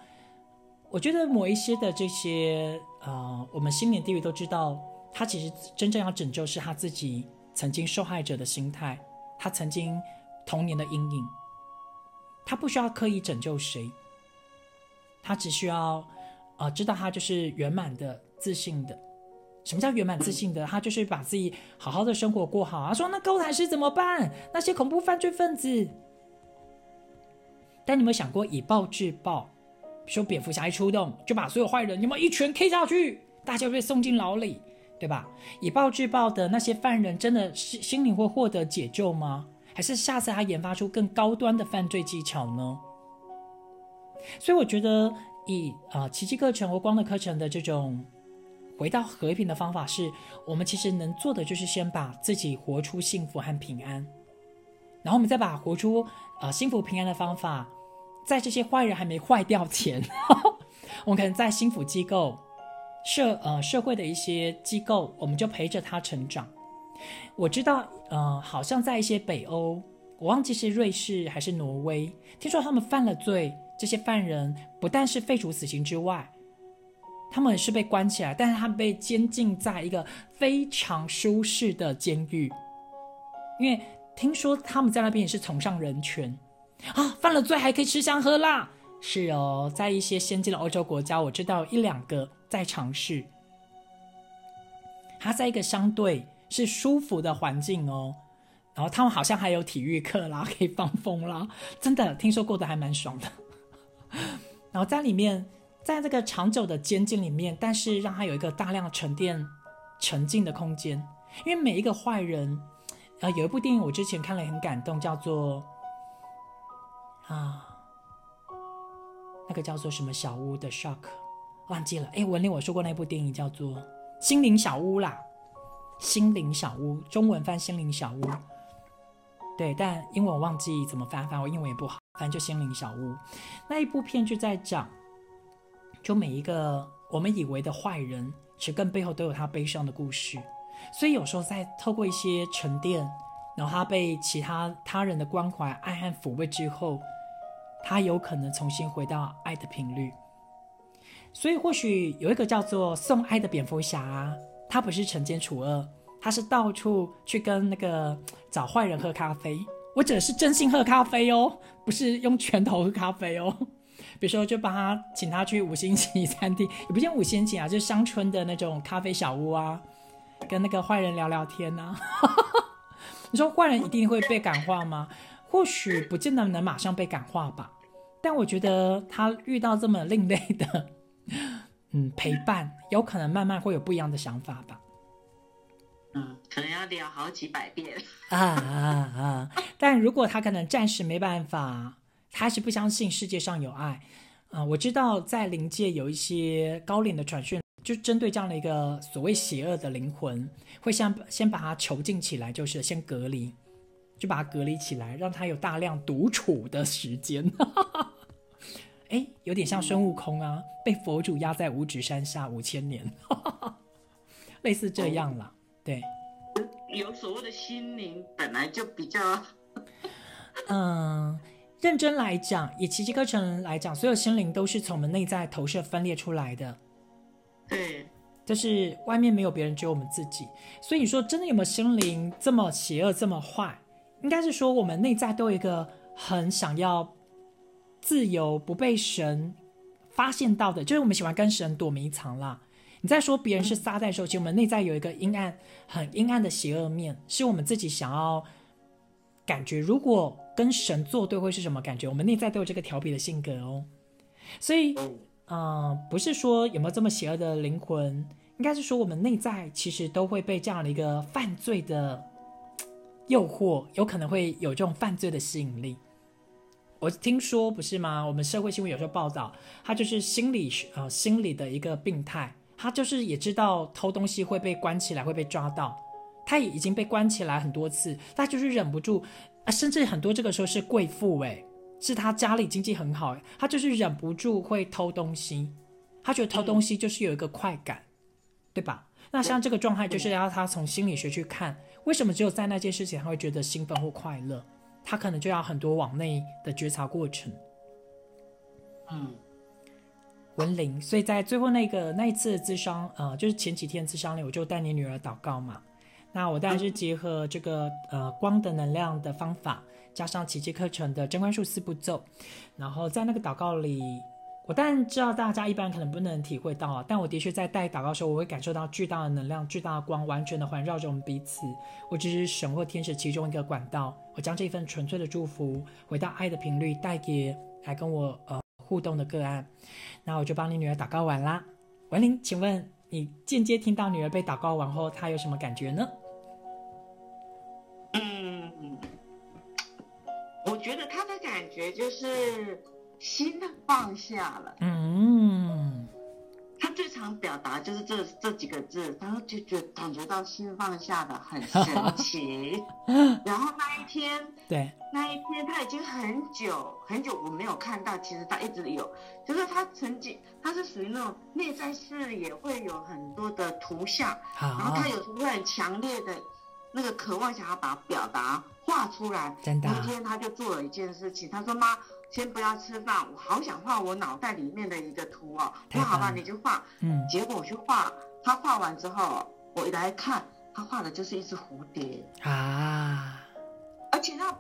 我觉得某一些的这些啊，我们心灵地狱都知道。他其实真正要拯救是他自己曾经受害者的心态，他曾经童年的阴影。他不需要刻意拯救谁，他只需要呃知道他就是圆满的、自信的。什么叫圆满自信的？他就是把自己好好的生活过好。他说：“那高台是怎么办？那些恐怖犯罪分子？”但你有没有想过以暴制暴？说蝙蝠侠一出动就把所有坏人，有没有一拳 K 下去，大家被送进牢里？对吧？以暴制暴的那些犯人，真的是心灵会获得解救吗？还是下次他研发出更高端的犯罪技巧呢？所以我觉得，以啊奇迹课程或光的课程的这种回到和平的方法，是我们其实能做的，就是先把自己活出幸福和平安，然后我们再把活出啊幸福平安的方法，在这些坏人还没坏掉前，我们可能在幸福机构。社呃社会的一些机构，我们就陪着他成长。我知道，呃，好像在一些北欧，我忘记是瑞士还是挪威，听说他们犯了罪，这些犯人不但是废除死刑之外，他们是被关起来，但是他们被监禁在一个非常舒适的监狱，因为听说他们在那边也是崇尚人权啊，犯了罪还可以吃香喝辣。是哦，在一些先进的欧洲国家，我知道一两个在尝试。他在一个相对是舒服的环境哦，然后他们好像还有体育课啦，可以放风啦，真的听说过得还蛮爽的。然后在里面，在这个长久的监禁里面，但是让他有一个大量沉淀、沉浸的空间，因为每一个坏人，呃，有一部电影我之前看了很感动，叫做啊。那个叫做什么小屋的 shock，忘记了。哎，文玲我说过那部电影叫做《心灵小屋》啦，《心灵小屋》中文翻《心灵小屋》。对，但英文我忘记怎么翻，反正我英文也不好，反正就《心灵小屋》那一部片就在讲，就每一个我们以为的坏人，其实更背后都有他悲伤的故事。所以有时候在透过一些沉淀，然后他被其他他人的关怀、爱和抚慰之后，他有可能重新回到爱的频率。所以或许有一个叫做送爱的蝙蝠侠，他不是惩奸除恶，他是到处去跟那个找坏人喝咖啡。我指的是真心喝咖啡哦，不是用拳头喝咖啡哦。比如说，就帮他请他去五星级餐厅，也不像五星级啊，就是乡村的那种咖啡小屋啊，跟那个坏人聊聊天呐。你说坏人一定会被感化吗？或许不见得能马上被感化吧。但我觉得他遇到这么另类的，嗯，陪伴，有可能慢慢会有不一样的想法吧。嗯，可能要聊好几百遍啊啊啊！但如果他可能暂时没办法，他是不相信世界上有爱啊。我知道在灵界有一些高龄的传讯，就针对这样的一个所谓邪恶的灵魂，会先先把他囚禁起来，就是先隔离，就把他隔离起来，让他有大量独处的时间。哎，有点像孙悟空啊，被佛祖压在五指山下五千年，类似这样啦。对，有所谓的心灵本来就比较，嗯，认真来讲，以奇迹课程来讲，所有心灵都是从我们内在投射分裂出来的。对，就是外面没有别人，只有我们自己。所以你说真的有没有心灵这么邪恶、这么坏？应该是说我们内在都有一个很想要自由、不被神发现到的，就是我们喜欢跟神躲迷藏啦。你在说别人是撒旦的时候，其实我们内在有一个阴暗、很阴暗的邪恶面，是我们自己想要感觉。如果跟神作对，会是什么感觉？我们内在都有这个调皮的性格哦。所以，嗯，不是说有没有这么邪恶的灵魂，应该是说我们内在其实都会被这样的一个犯罪的诱惑，有可能会有这种犯罪的吸引力。我听说不是吗？我们社会新闻有时候报道，他就是心理呃心理的一个病态。他就是也知道偷东西会被关起来，会被抓到，他也已经被关起来很多次，他就是忍不住啊，甚至很多这个时候是贵妇诶，是他家里经济很好，他就是忍不住会偷东西，他觉得偷东西就是有一个快感，对吧？那像这个状态就是要他从心理学去看，为什么只有在那件事情他会觉得兴奋或快乐，他可能就要很多往内的觉察过程，嗯。文玲，所以在最后那个那一次的智商，呃，就是前几天智商里，我就带你女儿祷告嘛。那我当然是结合这个呃光的能量的方法，加上奇迹课程的真观术四步骤，然后在那个祷告里，我当然知道大家一般可能不能体会到啊，但我的确在带祷告的时候，我会感受到巨大的能量、巨大的光，完全的环绕着我们彼此。我只是神或天使其中一个管道，我将这份纯粹的祝福，回到爱的频率，带给来跟我呃。互动的个案，那我就帮你女儿祷告完啦。文玲，请问你间接听到女儿被祷告完后，她有什么感觉呢？嗯，我觉得她的感觉就是心放下了。嗯。他最常表达就是这这几个字，然后就觉感觉到心放下的很神奇。然后那一天，对，那一天他已经很久很久我没有看到，其实他一直有，就是他曾经他是属于那种内在视野会有很多的图像，然后他有时候会很强烈的那个渴望想要把表达画出来。真的，那天他就做了一件事情，他说妈。先不要吃饭，我好想画我脑袋里面的一个图哦。那好吧，你就画。嗯。结果我去画，他画完之后，我一来看，他画的就是一只蝴蝶啊。而且他，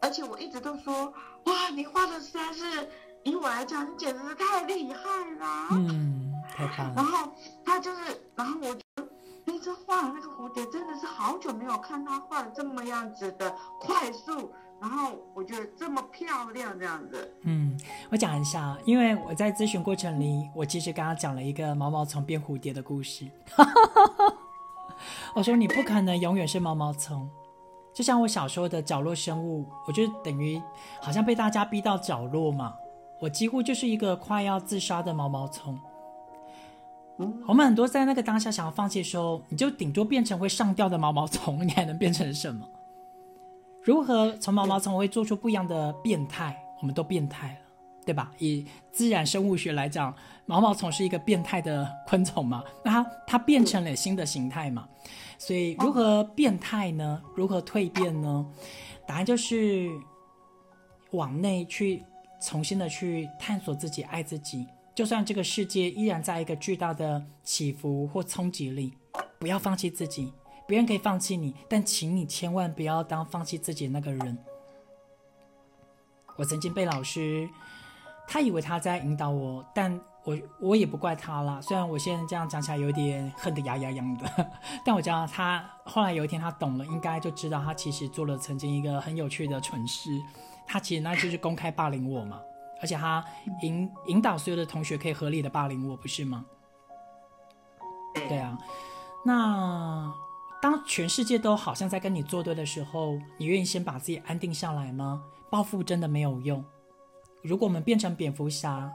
而且我一直都说，哇，你画的实在是，以我来讲，你简直是太厉害了。嗯，太棒了。然后他就是，然后我那只画的那个蝴蝶，真的是好久没有看他画的这么样子的快速。然后我觉得这么漂亮，这样子。嗯，我讲一下，因为我在咨询过程里，我其实刚刚讲了一个毛毛虫变蝴蝶的故事。我说你不可能永远是毛毛虫，就像我小时候的角落生物，我就等于好像被大家逼到角落嘛，我几乎就是一个快要自杀的毛毛虫。我们很多在那个当下想要放弃的时候，你就顶多变成会上吊的毛毛虫，你还能变成什么？如何从毛毛虫会做出不一样的变态？我们都变态了，对吧？以自然生物学来讲，毛毛虫是一个变态的昆虫嘛，那它它变成了新的形态嘛，所以如何变态呢？如何蜕变呢？答案就是往内去重新的去探索自己，爱自己。就算这个世界依然在一个巨大的起伏或冲击里，不要放弃自己。别人可以放弃你，但请你千万不要当放弃自己的那个人。我曾经被老师，他以为他在引导我，但我我也不怪他了。虽然我现在这样讲起来有点恨得牙痒痒的，但我知道他后来有一天他懂了，应该就知道他其实做了曾经一个很有趣的蠢事。他其实那就是公开霸凌我嘛，而且他引引导所有的同学可以合理的霸凌我，不是吗？对啊，那当全世界都好像在跟你作对的时候，你愿意先把自己安定下来吗？报复真的没有用。如果我们变成蝙蝠侠，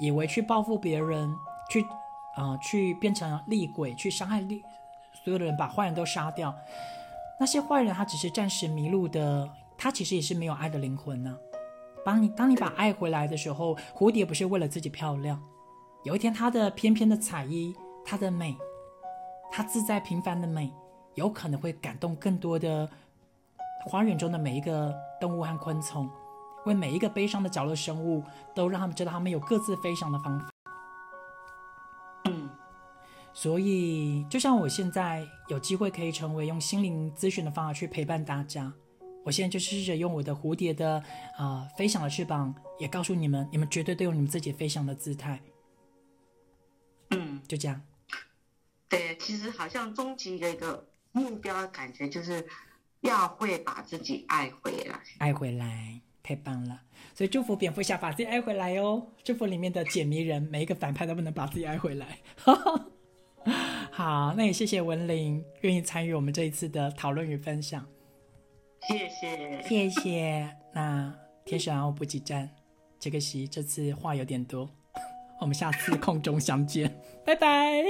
以为去报复别人，去啊，去变成厉鬼，去伤害厉所有的人，把坏人都杀掉，那些坏人他只是暂时迷路的，他其实也是没有爱的灵魂呢。当你当你把爱回来的时候，蝴蝶不是为了自己漂亮，有一天它的翩翩的彩衣，它的美，它自在平凡的美，有可能会感动更多的。花园中的每一个动物和昆虫，为每一个悲伤的角落生物，都让他们知道他们有各自飞翔的方法。嗯，所以就像我现在有机会可以成为用心灵咨询的方法去陪伴大家，我现在就试着用我的蝴蝶的啊飞翔的翅膀，也告诉你们，你们绝对都有你们自己飞翔的姿态。嗯，就这样。对，其实好像终极的一个目标，感觉就是。要会把自己爱回来，爱回来，太棒了！所以祝福蝙蝠侠把自己爱回来哦。祝福里面的解谜人，每一个反派都不能把自己爱回来。好，那也谢谢文玲愿意参与我们这一次的讨论与分享。谢谢，谢谢。那天使然后补给站，杰克西这次话有点多，我们下次空中相见，拜拜。